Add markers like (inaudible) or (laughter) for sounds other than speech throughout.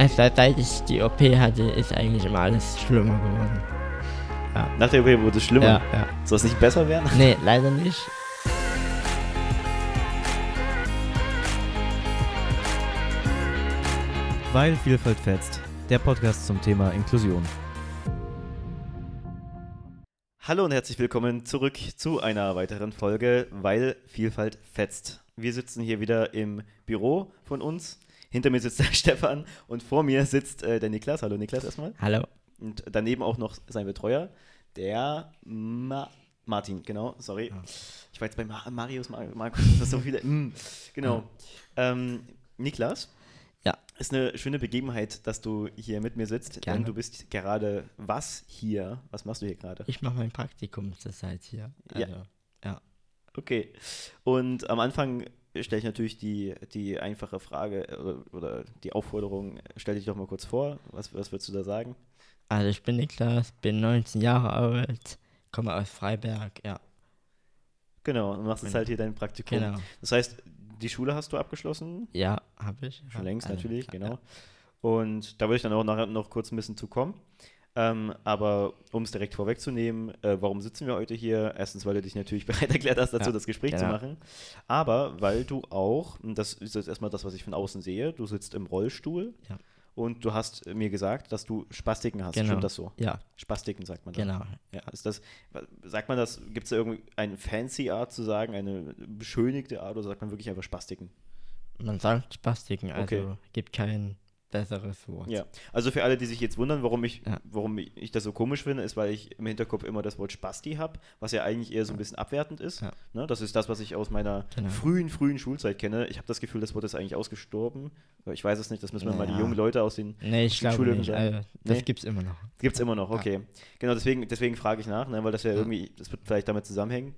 Also seit ich die OP hatte, ist eigentlich immer alles schlimmer geworden. Nach der OP wurde es schlimmer. Ja, ja. Soll es nicht besser werden? Nee, leider nicht. Weil Vielfalt fetzt. Der Podcast zum Thema Inklusion. Hallo und herzlich willkommen zurück zu einer weiteren Folge, weil Vielfalt fetzt. Wir sitzen hier wieder im Büro von uns. Hinter mir sitzt der (laughs) Stefan und vor mir sitzt äh, der Niklas. Hallo Niklas erstmal. Hallo. Und daneben auch noch sein Betreuer, der Ma Martin, genau, sorry. Ja. Ich war jetzt bei Ma Marius, Mar Markus, das so viele. Mm, genau. Ähm, Niklas. Ja. Ist eine schöne Begebenheit, dass du hier mit mir sitzt, Gerne. denn du bist gerade was hier? Was machst du hier gerade? Ich mache mein Praktikum zurzeit hier. Ja. Also, ja. Okay. Und am Anfang stelle ich natürlich die, die einfache Frage äh, oder, die Aufforderung, stell dich doch mal kurz vor. Was, was würdest du da sagen? Also ich bin Niklas, bin 19 Jahre alt, komme aus Freiberg, ja. Genau, du machst jetzt Genau. halt hier dein Praktikum. Genau. Das heißt, die Schule hast du abgeschlossen? Ja, habe ich. Schon längst also, natürlich, ja, genau. ja. Und da würde ich dann auch nachher noch kurz ein bisschen zu kommen. Ähm, aber um es direkt vorwegzunehmen, äh, warum sitzen wir heute hier? Erstens, weil du dich natürlich (laughs) bereit erklärt hast, dazu Ja, das Gespräch zu genau. machen. Aber weil du auch, und das ist jetzt erstmal das, was ich von außen sehe, du sitzt im Rollstuhl Ja. und du hast mir gesagt, dass du Spastiken hast. Genau. Stimmt das so? Ja, Spastiken sagt man da. genau. Ja, ist das, sagt man das, gibt es da irgendwie eine fancy Art zu sagen, eine beschönigte Art oder sagt man wirklich einfach Spastiken? Man sagt Spastiken, also Okay. gibt kein besseres Wort. Ja, also für alle, die sich jetzt wundern, warum ich, Ja. warum ich das so komisch finde, ist, weil ich im Hinterkopf immer das Wort Spasti habe, was ja eigentlich eher so ein bisschen abwertend ist. Ja. Ne, das ist das, was ich aus meiner Genau. frühen, frühen Schulzeit kenne. Ich habe das Gefühl, das Wort ist eigentlich ausgestorben. Ich weiß es nicht, das müssen wir mal die Naja. jungen Leute aus den. Nee, ich Die glaube Schule nicht. Also, das Nee? gibt's immer noch. Gibt es immer noch, okay. Genau, deswegen, deswegen frage ich nach, ne, weil das ja Ja. irgendwie, das wird vielleicht damit zusammenhängen.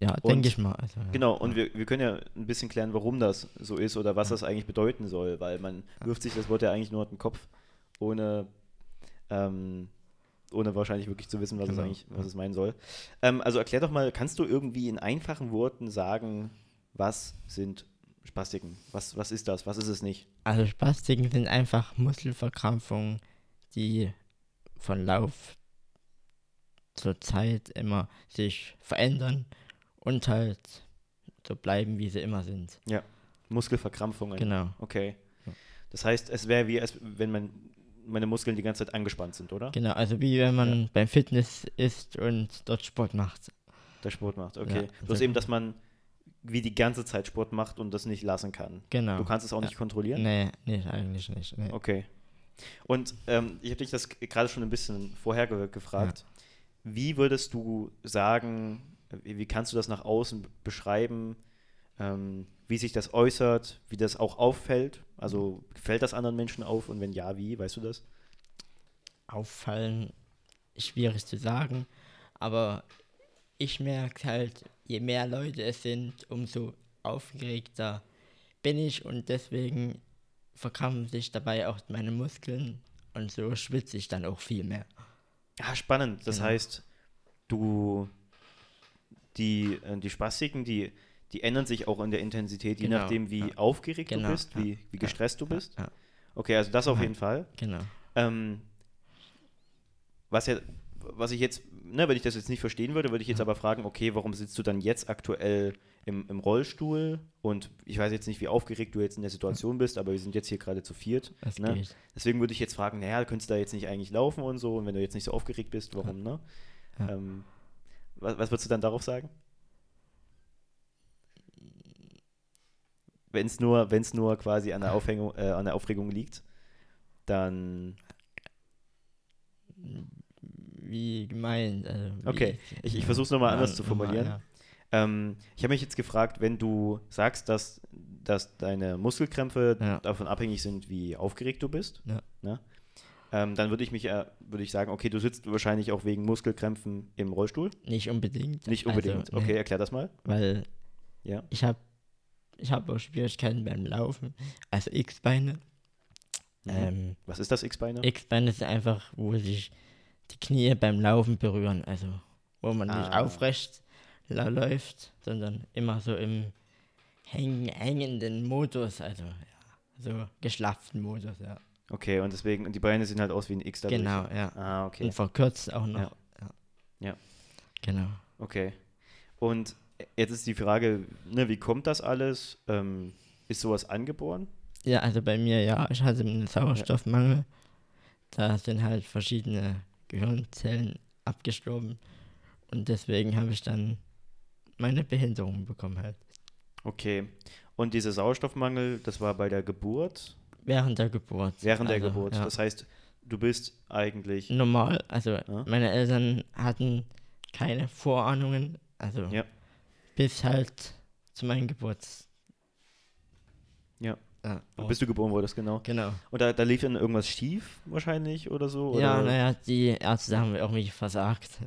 Ja, denke ich mal. Also, ja. Genau, und wir, wir können ja ein bisschen klären, warum das so ist oder was das eigentlich bedeuten soll, weil man wirft sich das Wort ja eigentlich nur in den Kopf, ohne, ähm, ohne wahrscheinlich wirklich zu wissen, was es Genau, eigentlich, was ja. es meinen soll. Ähm, also erklär doch mal, kannst du irgendwie in einfachen Worten sagen, was sind Spastiken? Was, was ist das? Was ist es nicht? Also Spastiken sind einfach Muskelverkrampfungen, die von Lauf zur Zeit immer sich verändern und halt so bleiben, wie sie immer sind. Muskelverkrampfungen. Genau, Okay. Ja. Das heißt, es wäre wie, als wenn man, meine Muskeln die ganze Zeit angespannt sind, oder? genau. Also wie wenn man beim Fitness ist und dort Sport macht. Der Sport macht, okay. Ja, Bloß sehr eben, dass man wie die ganze Zeit Sport macht und das nicht lassen kann. Genau. Du kannst es auch Ja. nicht kontrollieren? Nee, nee, eigentlich nicht. Nee. Okay. Und ähm, ich habe dich das gerade schon ein bisschen vorher ge gefragt. Wie würdest du sagen, wie, wie kannst du das nach außen beschreiben, ähm, wie sich das äußert, wie das auch auffällt? Also fällt das anderen Menschen auf und wenn ja, wie? Weißt du das? Auffallen, schwierig zu sagen, aber ich merke halt, je mehr Leute es sind, umso aufgeregter bin ich und deswegen verkrampfen sich dabei auch meine Muskeln und so schwitze ich dann auch viel mehr. Ja, spannend. Das Genau. heißt, du die, äh, die Spastiken, die, die ändern sich auch in der Intensität, je Genau, nachdem, wie ja. aufgeregt du Genau, bist, ja, wie, wie ja, gestresst du bist. Ja, Okay, also das auf Ja. jeden Fall. genau. Ähm, was ja, was ich jetzt, ne, wenn ich das jetzt nicht verstehen würde, würde ich jetzt aber fragen, okay, warum sitzt du dann jetzt aktuell im, im Rollstuhl? Und ich weiß jetzt nicht, wie aufgeregt du jetzt in der Situation bist, aber wir sind jetzt hier gerade zu viert. Ne? Deswegen würde ich jetzt fragen, naja, könntest du da jetzt nicht eigentlich laufen und so? Und wenn du jetzt nicht so aufgeregt bist, warum, ne? Ja. Ähm, was, was würdest du dann darauf sagen? Wenn es nur, wenn's nur quasi an der, Aufhängung, äh, an der Aufregung liegt, dann Wie gemeint. Also wie Okay, ich- ich versuch's noch mal Ja, anders zu formulieren. ja. Ähm, ich habe mich jetzt gefragt, wenn du sagst, dass, dass deine Muskelkrämpfe Ja. davon abhängig sind, wie aufgeregt du bist, Ja. ne? Ähm, dann würde ich mich äh, würde ich sagen, okay, du sitzt wahrscheinlich auch wegen Muskelkrämpfen im Rollstuhl. Nicht unbedingt. Nicht unbedingt. Also, okay, nee, erklär das mal. Weil Ja. ich habe ich hab auch Schwierigkeiten beim Laufen. Also X-Beine. Mhm. Ähm, Was ist das X-Beine? X-Beine sind einfach, wo sich die Knie beim Laufen berühren. Also wo man nicht Ah. aufrecht la- läuft, sondern immer so im häng hängenden Modus. Also ja, so geschlafften Modus, ja. Okay, und deswegen, und die Beine sehen halt aus wie ein X dadurch. Genau, ja. Ah, okay. Und verkürzt auch noch. Ja. Ja. Ja. Genau. Okay. Und jetzt ist die Frage, ne, wie kommt das alles? Ähm, ist sowas angeboren? Ja, also bei mir ja, ich hatte einen Sauerstoffmangel. Da sind halt verschiedene Gehirnzellen abgestorben. Und deswegen habe ich dann meine Behinderung bekommen halt. Okay. Und dieser Sauerstoffmangel, das war bei der Geburt? Während der Geburt. Während der Also, Geburt. Ja. Das heißt, du bist eigentlich. Normal, also Ja. meine Eltern hatten keine Vorahnungen, also Ja. bis halt zu meinem Geburts. Ja. Ja, Bis du geboren wurdest, genau. genau. Und da, da lief dann irgendwas schief wahrscheinlich oder so? Oder? Ja, naja, die Ärzte haben irgendwie versagt.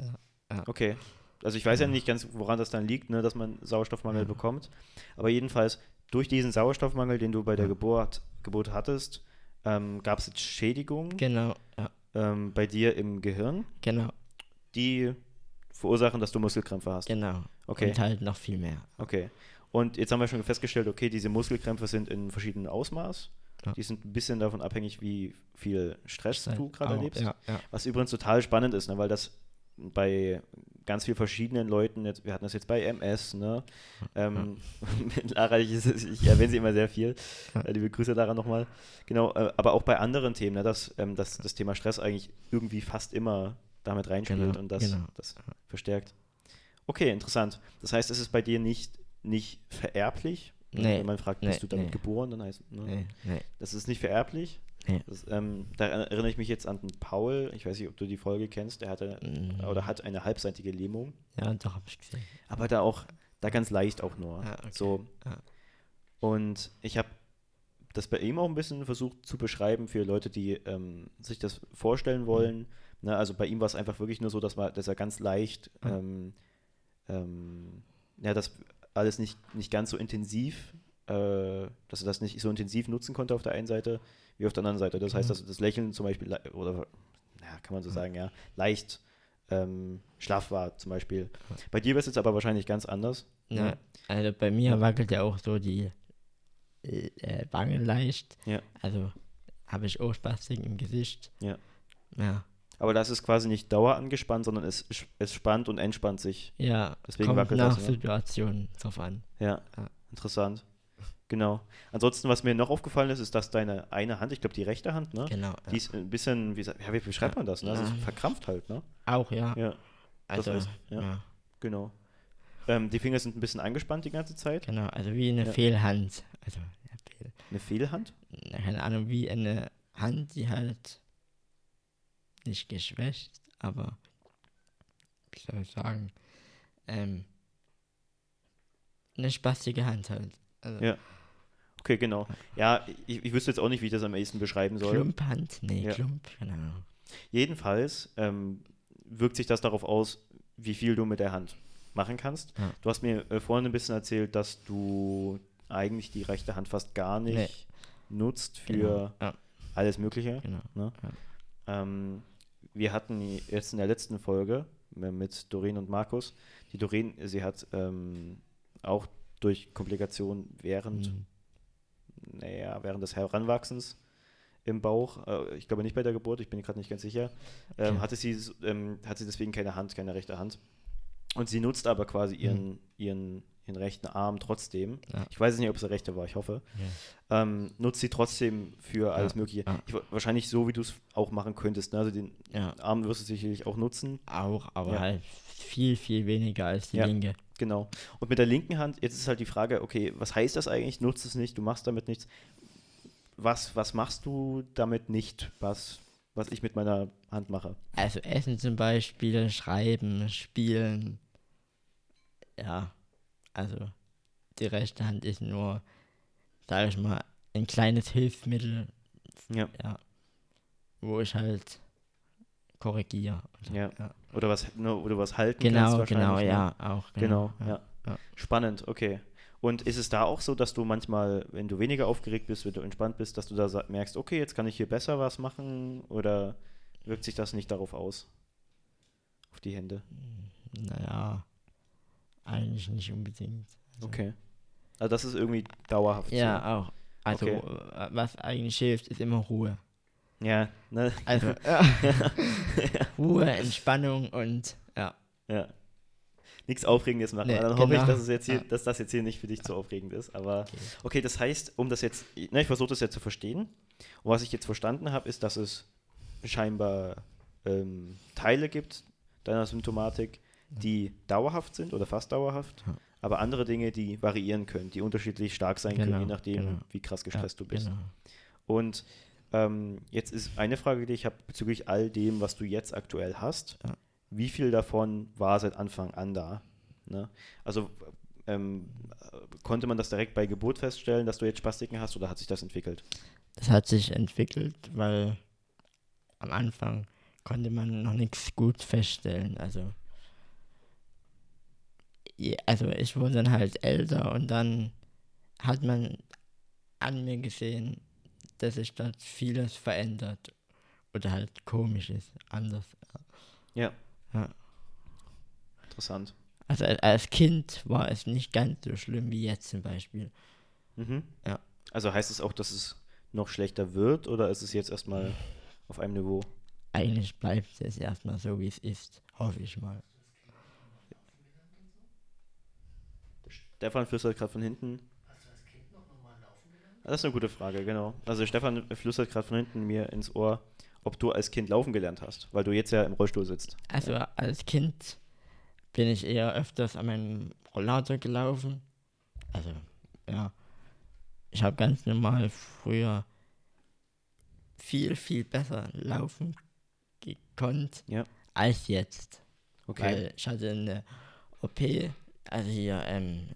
Ja. Okay. Also ich weiß ja nicht ganz, woran das dann liegt, ne, dass man Sauerstoffmangel bekommt. Aber jedenfalls, durch diesen Sauerstoffmangel, den du bei der. Geburt, Geburt hattest, ähm, gab es jetzt Schädigungen Genau, ja, ähm, bei dir im Gehirn, genau, die verursachen, dass du Muskelkrämpfe hast. genau. Okay. Und halt noch viel mehr. Okay. Und jetzt haben wir schon festgestellt, okay, diese Muskelkrämpfe sind in verschiedenen Ausmaß. Ja. Die sind ein bisschen davon abhängig, wie viel Stress du gerade erlebst. Ja, ja. Was übrigens total spannend ist, ne, weil das bei ganz vielen verschiedenen Leuten, jetzt, wir hatten das jetzt bei MS, ne? Ähm, (laughs) mit Lara, ich, ich erwähne sie immer sehr viel. Ja. Äh, liebe Grüße Lara nochmal. Genau, äh, aber auch bei anderen Themen, ne, dass, ähm, dass das Thema Stress eigentlich irgendwie fast immer damit reinspielt Genau, und das, genau. das verstärkt. Okay, interessant. Das heißt, es ist bei dir nicht, nicht vererblich. Nee, Wenn man fragt, nee, bist du damit nee. geboren, dann heißt ne? Nee, nee. Das ist nicht vererblich. Nee. Das, ähm, da erinnere ich mich jetzt an den Paul. Ich weiß nicht, ob du die Folge kennst. Der hatte Mm, oder hat eine halbseitige Lähmung. Ja, doch, hab ich gesehen. Aber da auch, da ganz leicht auch nur. Ah, okay. So. Ja. Und ich habe das bei ihm auch ein bisschen versucht zu beschreiben für Leute, die ähm, sich das vorstellen wollen. Ne, also bei ihm war es einfach wirklich nur so, dass, man, dass er ganz leicht, Ja. ähm, ähm, ja, das alles nicht, nicht ganz so intensiv, äh, dass er das nicht so intensiv nutzen konnte auf der einen Seite wie auf der anderen Seite. Das heißt, Ja. dass das Lächeln zum Beispiel, oder ja, kann man so sagen, ja, leicht ähm, schlaff war zum Beispiel. Bei dir wäre es jetzt aber wahrscheinlich ganz anders. Ja, also bei mir wackelt ja auch so die äh, äh, Wange leicht. Ja. Also habe ich auch Spastik im Gesicht. Ja. Ja, Aber das ist quasi nicht dauer angespannt, sondern es, es spannt und entspannt sich. ja Deswegen kommt wackelt nach das, ne? Situationen drauf an. Ja, Ja. interessant. Genau. Ansonsten, was mir noch aufgefallen ist, ist, dass deine eine Hand, ich glaube die rechte Hand, ne? Genau. Die ist ein bisschen, wie, ja, wie beschreibt Ja. man das? Ne? Also Ja. verkrampft halt, ne? Auch, ja. Ja, also, heißt, ja. ja. genau. Ähm, die Finger sind ein bisschen angespannt die ganze Zeit. Genau, also wie eine Ja. Fehlhand. Also, ja, Eine Fehlhand? keine Ahnung, wie eine Hand, die halt nicht geschwächt, aber wie soll ich sagen, ähm, eine spastige Hand halt. Also, Ja. Okay, genau. Ja, ich, ich wüsste jetzt auch nicht, wie ich das am ehesten beschreiben soll. Klumphand? Nee, Ja. Klump, Ahnung. Jedenfalls ähm, wirkt sich das darauf aus, wie viel du mit der Hand machen kannst. Ja. Du hast mir äh, vorhin ein bisschen erzählt, dass du eigentlich die rechte Hand fast gar nicht Nee. nutzt für Genau. Ja, alles Mögliche. genau. Ne? Ähm, wir hatten jetzt in der letzten Folge mit Doreen und Markus, die Doreen, sie hat ähm, auch durch Komplikationen während, Mhm. naja, während des Heranwachsens im Bauch, äh, ich glaube nicht bei der Geburt, ich bin gerade nicht ganz sicher, ähm, Okay. hatte sie ähm, hat sie deswegen keine Hand, keine rechte Hand. Und sie nutzt aber quasi ihren, ihren, ihren rechten Arm trotzdem. Ja. Ich weiß nicht, ob es der rechte war, ich hoffe. Ja. Ähm, nutzt sie trotzdem für alles Ja, Mögliche. Ich, wa- wahrscheinlich so, wie du es auch machen könntest. Ne? Also den Arm wirst du sicherlich auch nutzen. auch, aber halt viel, viel weniger als die linke. Genau. Und mit der linken Hand, jetzt ist halt die Frage, okay, was heißt das eigentlich? Nutzt es nicht, du machst damit nichts. Was, was machst du damit nicht, was, was ich mit meiner Hand mache? Also Essen zum Beispiel, Schreiben, Spielen. Ja, also die rechte Hand ist nur, sage ich mal, ein kleines Hilfsmittel, Ja. ja, wo ich halt korrigiere. so, Ja. ja. Oder was, ne, oder was halten kannst Genau, wahrscheinlich, genau, ne? ja, auch. Genau, ja. ja. Spannend, okay. Und ist es da auch so, dass du manchmal, wenn du weniger aufgeregt bist, wenn du entspannt bist, dass du da merkst, okay, jetzt kann ich hier besser was machen? Oder wirkt sich das nicht darauf aus? Auf die Hände? Naja, eigentlich nicht unbedingt. Also, Okay. Also das ist irgendwie dauerhaft. so. Ja, auch. Also, Okay. äh, was eigentlich hilft, ist immer Ruhe. Ja, ne? Also, (laughs) ja. Ruhe, Entspannung und ja. Ja. Nichts Aufregendes machen. Nee, dann hoffe ich, genau. dass, es jetzt hier, Ja. dass das jetzt hier nicht für dich zu aufregend ist. Aber Okay. okay, das heißt, um das jetzt, ne, ich versuche das jetzt zu verstehen. Und was ich jetzt verstanden habe, ist, dass es scheinbar ähm, Teile gibt deiner Symptomatik, die dauerhaft sind oder fast dauerhaft, Ja. aber andere Dinge, die variieren können, die unterschiedlich stark sein können, Genau, je nachdem, genau. wie krass gestresst du bist. Genau. Und ähm, jetzt ist eine Frage, die ich habe bezüglich all dem, was du jetzt aktuell hast. Ja. Wie viel davon war seit Anfang an da? Ne? Also ähm, äh, konnte man das direkt bei Geburt feststellen, dass du jetzt Spastiken hast oder hat sich das entwickelt? Das hat sich entwickelt, weil am Anfang konnte man noch nichts gut feststellen. Also, also ich wurde dann halt älter und dann hat man an mir gesehen, dass sich dort vieles verändert oder halt komisch ist, anders. Ja. Ja. Interessant. Also als- Kind war es nicht ganz so schlimm wie jetzt zum Beispiel. Mhm. Ja. Also heißt es auch, dass es noch schlechter wird oder ist es jetzt erstmal auf einem Niveau? Eigentlich bleibt es erstmal so, wie es ist, hoffe ich mal. Stefan flüstert gerade von hinten. Das ist eine gute Frage, genau. Also Stefan flüstert gerade von hinten mir ins Ohr, ob du als Kind laufen gelernt hast, weil du jetzt ja im Rollstuhl sitzt. Also als Kind bin ich eher öfters an meinem Rollator gelaufen. Also, ja. Ich habe ganz normal früher viel, viel besser laufen gekonnt Ja. als jetzt. Okay. Weil ich hatte eine OP, also hier, ähm,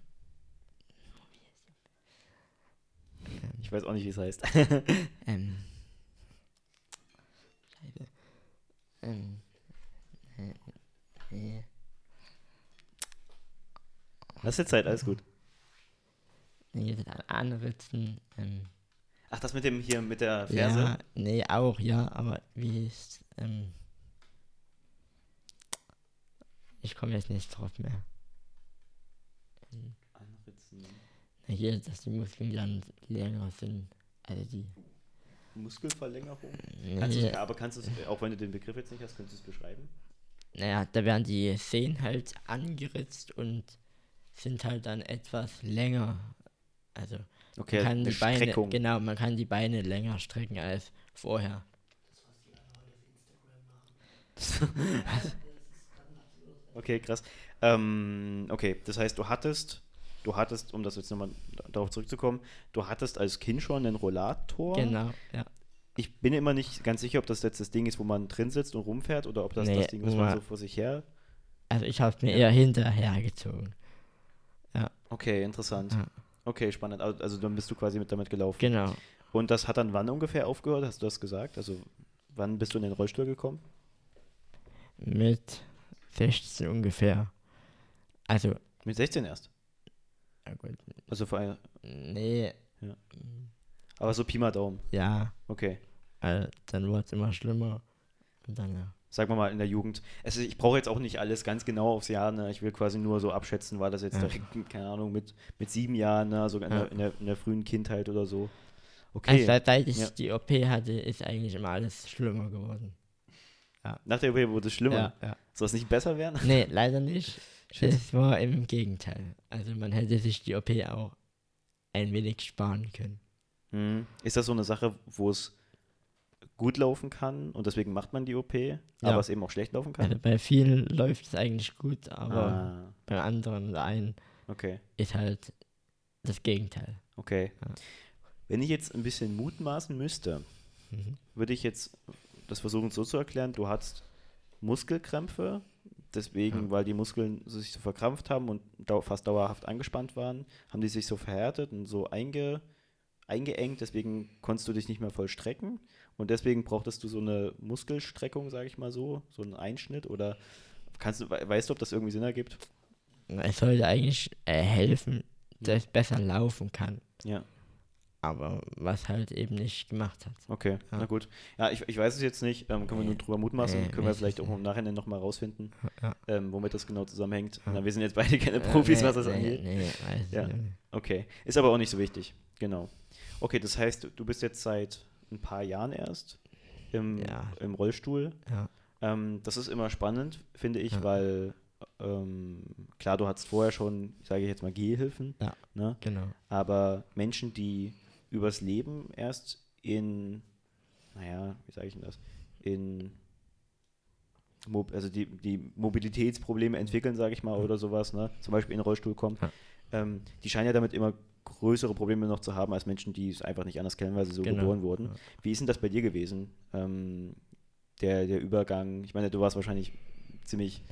ich weiß auch nicht, wie es heißt. (laughs) ähm, Scheiße. Ähm, äh, äh, Hast du Zeit, alles gut. nee, das Anritzen, ähm, Ach, das mit dem hier, mit der Ferse? Ja, nee, auch, ja, aber wie ist, ähm, ich komme jetzt nicht drauf mehr. Anritzen. Hier, dass die Muskeln dann länger sind. Also die. Muskelverlängerung? Kannst Nee, du's- aber kannst du es, auch wenn du den Begriff jetzt nicht hast, könntest du es beschreiben? naja, da werden die Sehnen halt angeritzt und sind halt dann etwas länger. Also Okay, man kann die Beine, Streckung. genau, man kann die Beine länger strecken als vorher. (laughs) Okay, krass. Ähm, okay, das heißt, du hattest, du hattest, um das jetzt nochmal darauf zurückzukommen, du hattest als Kind schon einen Rollator. Genau, ja. Ich bin immer nicht ganz sicher, ob das jetzt das Ding ist, wo man drin sitzt und rumfährt oder ob das Nee, das Ding ist, wo man ja. so vor sich her. Also ich habe mir Ja. eher hinterhergezogen. Okay, interessant. Ja. Okay, spannend. Also also dann bist du quasi mit damit gelaufen. Genau. Und das hat dann wann ungefähr aufgehört? Hast du das gesagt? Also wann bist du in den Rollstuhl gekommen? Mit 16 ungefähr. Also, Mit 16 erst. Ja gut, Also vor ein, nee, aber so Pi mal Daumen. ja, Okay. äh, dann wurde es immer schlimmer. Und dann, ja. Sagen wir mal in der Jugend. Es ist, ich brauche jetzt auch nicht alles ganz genau aufs Jahr. Ne? Ich will quasi nur so abschätzen, war das jetzt Ja. direkt, keine Ahnung, mit, mit sieben Jahren, ne? also in, Ja. der, in, der, in der frühen Kindheit oder so. Also, Okay. seit, seit ich Ja. die OP hatte, ist eigentlich immer alles schlimmer geworden. Nach der OP wurde es schlimmer. Ja, ja. Soll es nicht besser werden? Nee, leider nicht. (laughs) Shit. Es war im Gegenteil. Also, man hätte sich die OP auch ein wenig sparen können. Mhm. Ist das so eine Sache, wo es gut laufen kann und deswegen macht man die OP, aber es eben auch schlecht laufen kann? Also, bei vielen läuft es eigentlich gut, aber ah, bei anderen oder einen okay, ist halt das Gegenteil. okay. Ja. Wenn ich jetzt ein bisschen mutmaßen müsste, Mhm. würde ich jetzt das versuchen so zu erklären, du hattest Muskelkrämpfe, deswegen, Ja. weil die Muskeln sich so verkrampft haben und dau fast dauerhaft angespannt waren, haben die sich so verhärtet und so einge eingeengt, deswegen konntest du dich nicht mehr voll strecken und deswegen brauchtest du so eine Muskelstreckung, sage ich mal so, so einen Einschnitt oder kannst du, we- weißt du, ob das irgendwie Sinn ergibt? Es sollte eigentlich äh, helfen, dass es besser laufen kann. Ja, Aber was halt eben nicht gemacht hat. okay, Ja. na gut. Ja, ich, ich weiß es jetzt nicht, ähm, können wir nur Nee. drüber mutmaßen, Nee, können wir vielleicht ich auch im Nachhinein nochmal rausfinden, Ja. ähm, womit das genau zusammenhängt. Ja. Na, wir sind jetzt beide keine Profis, Äh, was das nee, angeht. Nee, weiß Ja. Okay, ist aber auch nicht so wichtig, genau. Okay, das heißt, du bist jetzt seit ein paar Jahren erst im, im Rollstuhl. Ja. Ähm, das ist immer spannend, finde ich, weil ähm, klar, du hattest vorher schon, sage ich jetzt mal, Gehhilfen, Ja. ne? Genau. aber Menschen, die übers Leben erst in, naja, wie sage ich denn das, in, also die, die Mobilitätsprobleme entwickeln, sage ich mal, oder sowas, ne? zum Beispiel in den Rollstuhl kommen, Ja. ähm, die scheinen ja damit immer größere Probleme noch zu haben als Menschen, die es einfach nicht anders kennen, weil sie so Genau. geboren wurden. Ja. Wie ist denn das bei dir gewesen? Ähm, der, der Übergang, ich meine, du warst wahrscheinlich ziemlich,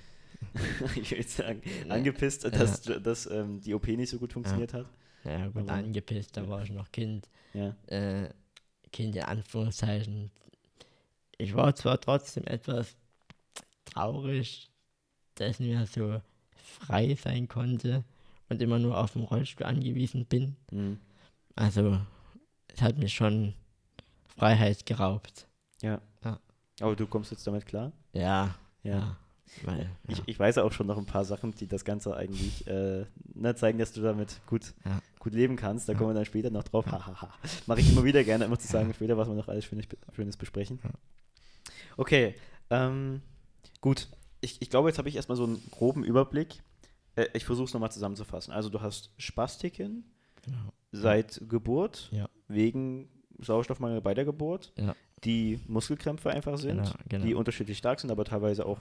(laughs) ich jetzt sagen, angepisst, dass, dass ähm, die OP nicht so gut funktioniert hat. Ja, gut, Aber- angepisst, da war ich noch Kind. Ja. Äh, kind in Anführungszeichen. Ich war zwar trotzdem etwas traurig, dass ich mehr so frei sein konnte und immer nur auf dem Rollstuhl angewiesen bin. Mhm. Also, es hat mir schon Freiheit geraubt. Ja. Ja. Aber du kommst jetzt damit klar? Ja, Ja. ja. weil, Ich, ja. ich weiß auch schon noch ein paar Sachen, die das Ganze eigentlich äh, ne, zeigen, dass du damit gut, Ja. Gut leben kannst. Da kommen wir dann später noch drauf. Hahaha. Mache ich immer wieder gerne, immer zu sagen, später, was wir noch alles Schönes, Schönes besprechen. Okay, ähm, gut. Ich, ich glaube, jetzt habe ich erstmal so einen groben Überblick. Äh, ich versuche es nochmal zusammenzufassen. Also du hast Spastiken Genau. seit Geburt, Ja. wegen Sauerstoffmangel bei der Geburt, Ja. die Muskelkrämpfe einfach sind, Genau, genau. die unterschiedlich stark sind, aber teilweise auch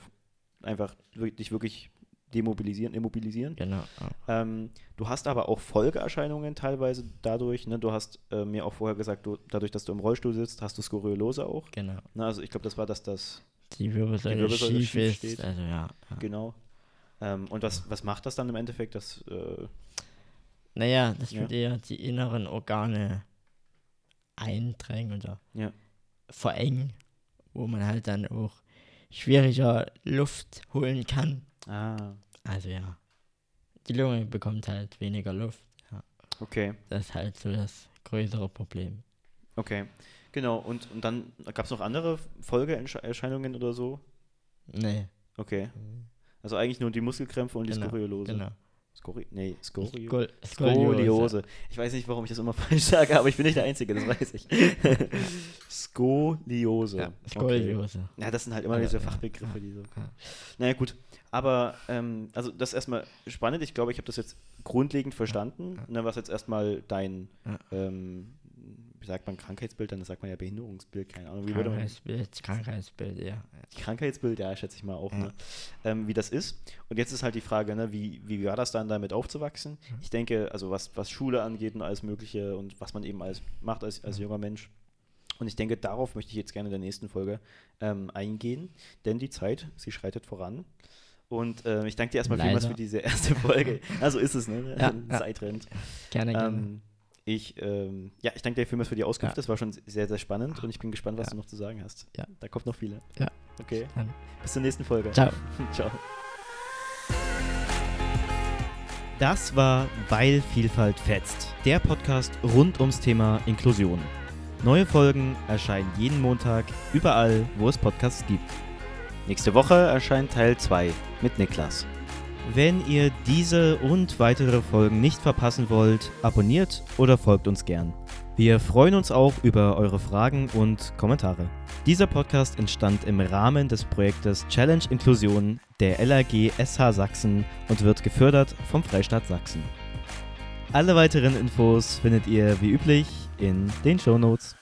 einfach dich wirklich demobilisieren, immobilisieren. Genau. Ähm, du hast aber auch Folgeerscheinungen teilweise dadurch. Ne? Du hast äh, mir auch vorher gesagt, du, dadurch, dass du im Rollstuhl sitzt, hast du Skoliose auch. Genau. Ne? Also ich glaube, das war das, das Die Wirbelsäule, Wirbelsäule schief, schief ist. steht. Also ja. ja. genau. Ähm, und was, was macht das dann im Endeffekt? Das, äh, Naja, das Ja. würde ja die inneren Organe eindrängen oder Ja. verengen, wo man halt dann auch schwieriger Luft holen kann. Ah, Also ja, die Lunge bekommt halt weniger Luft. Ja. okay. Das ist halt so das größere Problem. Okay. Genau. Und, und dann gab es noch andere Folgeerscheinungen oder so? Nee, Okay. Also eigentlich nur die Muskelkrämpfe und die Genau, Skoliose. genau. Skori nee, Skoliose. Skol Skoliose. Ich weiß nicht, warum ich das immer (laughs) falsch sage, aber ich bin nicht der Einzige, das weiß ich. (laughs) Skoliose. Ja, Okay. Skoliose. Ja, das sind halt immer diese Fachbegriffe, die so. ja. Naja, gut. Aber, ähm, also das ist erstmal spannend. Ich glaube, ich habe das jetzt grundlegend verstanden, ja. ne, was jetzt erstmal dein, Ja. ähm, sagt man, Krankheitsbild, dann sagt man ja Behinderungsbild, keine Ahnung. Wie würde man Krankheitsbild, Krankheitsbild, ja. Krankheitsbild, ja, schätze ich mal auch, Ja. ne? ähm, wie das ist. Und jetzt ist halt die Frage, ne, wie, wie war das dann damit aufzuwachsen? Ich denke, also was, was Schule angeht und alles Mögliche und was man eben als macht als, als junger Mensch. Und ich denke, darauf möchte ich jetzt gerne in der nächsten Folge ähm, eingehen, denn die Zeit, sie schreitet voran. Und äh, ich danke dir erstmal vielmals Leider. für diese erste Folge. (laughs) also ist es, ne? Ja, Die ja. Zeit rennt. Gerne, gerne. Ähm, ich, ähm, ja, ich danke dir vielmals für die Auskunft. Ja. Das war schon sehr, sehr spannend und ich bin gespannt, was Ja. du noch zu sagen hast. Ja. Da kommt noch viele. Ja. Okay. Dann. Bis zur nächsten Folge. Ciao. (laughs) Ciao. Das war Weil Vielfalt fetzt, der Podcast rund ums Thema Inklusion. Neue Folgen erscheinen jeden Montag überall, wo es Podcasts gibt. Nächste Woche erscheint Teil 2 mit Niklas. Wenn ihr diese und weitere Folgen nicht verpassen wollt, abonniert oder folgt uns gern. Wir freuen uns auch über eure Fragen und Kommentare. Dieser Podcast entstand im Rahmen des Projektes Challenge Inklusion der LAG SH Sachsen und wird gefördert vom Freistaat Sachsen. Alle weiteren Infos findet ihr wie üblich in den Shownotes.